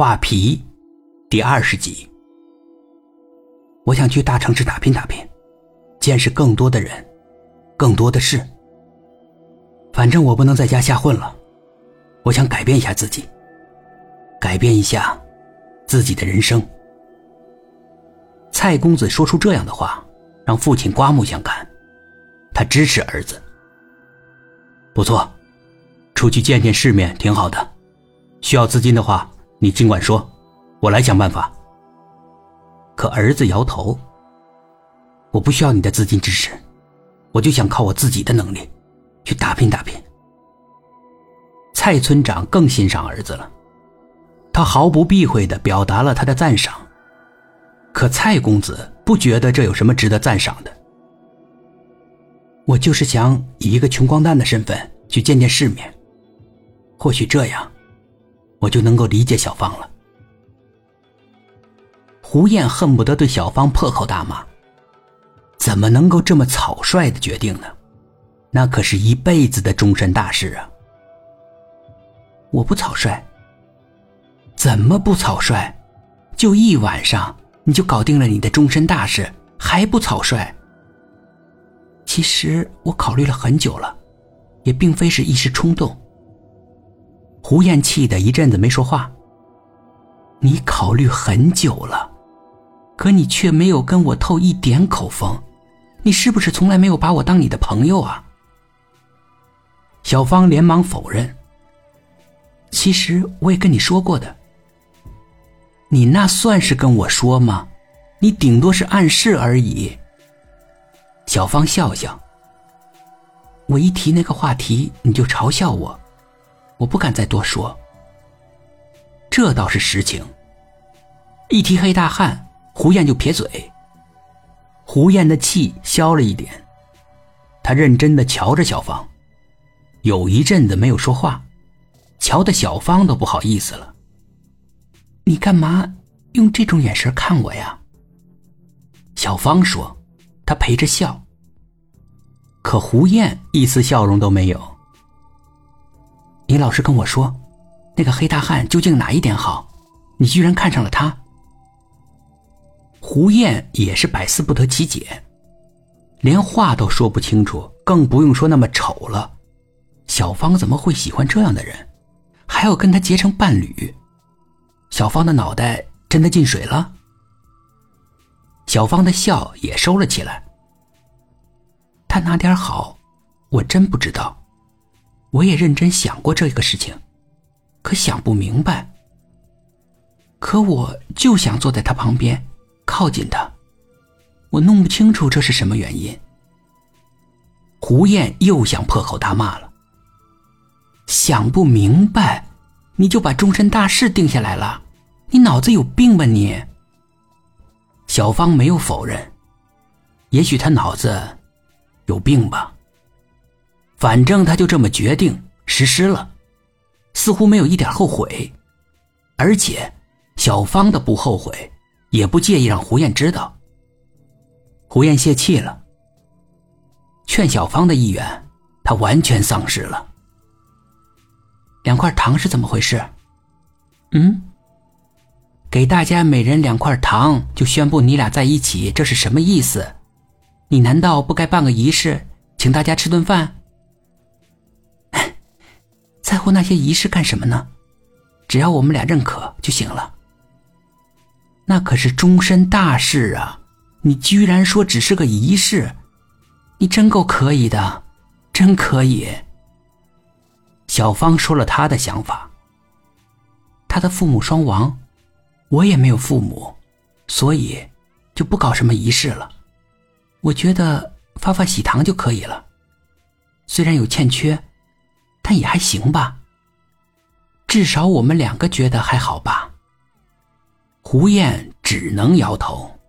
画皮，第二十集。我想去大城市打拼打拼，见识更多的人，更多的事。反正我不能在家瞎混了，我想改变一下自己，改变一下自己的人生。蔡公子说出这样的话，让父亲刮目相看，他支持儿子。不错，出去见见世面挺好的，需要资金的话。你尽管说，我来想办法。可儿子摇头。我不需要你的资金支持，我就想靠我自己的能力，去打拼打拼。蔡村长更欣赏儿子了，他毫不避讳的表达了他的赞赏。可蔡公子不觉得这有什么值得赞赏的。我就是想以一个穷光蛋的身份去见见世面，或许这样。我就能够理解小芳了。胡燕恨不得对小芳破口大骂：“怎么能够这么草率的决定呢？那可是一辈子的终身大事啊！”我不草率，怎么不草率？就一晚上你就搞定了你的终身大事，还不草率？其实我考虑了很久了，也并非是一时冲动。胡燕气的一阵子没说话。你考虑很久了，可你却没有跟我透一点口风，你是不是从来没有把我当你的朋友啊？小芳连忙否认。其实我也跟你说过的，你那算是跟我说吗？你顶多是暗示而已。小芳笑笑。我一提那个话题，你就嘲笑我。我不敢再多说，这倒是实情。一提黑大汉，胡燕就撇嘴。胡燕的气消了一点，他认真的瞧着小芳，有一阵子没有说话，瞧的小芳都不好意思了。你干嘛用这种眼神看我呀？小芳说，她陪着笑。可胡燕一丝笑容都没有。你老实跟我说，那个黑大汉究竟哪一点好？你居然看上了他。胡燕也是百思不得其解，连话都说不清楚，更不用说那么丑了。小芳怎么会喜欢这样的人，还要跟他结成伴侣？小芳的脑袋真的进水了。小芳的笑也收了起来。他哪点好，我真不知道。我也认真想过这个事情，可想不明白。可我就想坐在他旁边，靠近他，我弄不清楚这是什么原因。胡燕又想破口大骂了。想不明白，你就把终身大事定下来了？你脑子有病吧你？小芳没有否认，也许他脑子有病吧。反正他就这么决定实施了，似乎没有一点后悔，而且小芳的不后悔，也不介意让胡燕知道。胡燕泄气了，劝小芳的意愿，他完全丧失了。两块糖是怎么回事？嗯？给大家每人两块糖，就宣布你俩在一起，这是什么意思？你难道不该办个仪式，请大家吃顿饭？在乎那些仪式干什么呢？只要我们俩认可就行了。那可是终身大事啊！你居然说只是个仪式，你真够可以的，真可以。小芳说了她的想法。她的父母双亡，我也没有父母，所以就不搞什么仪式了。我觉得发发喜糖就可以了，虽然有欠缺。但也还行吧，至少我们两个觉得还好吧。胡燕只能摇头。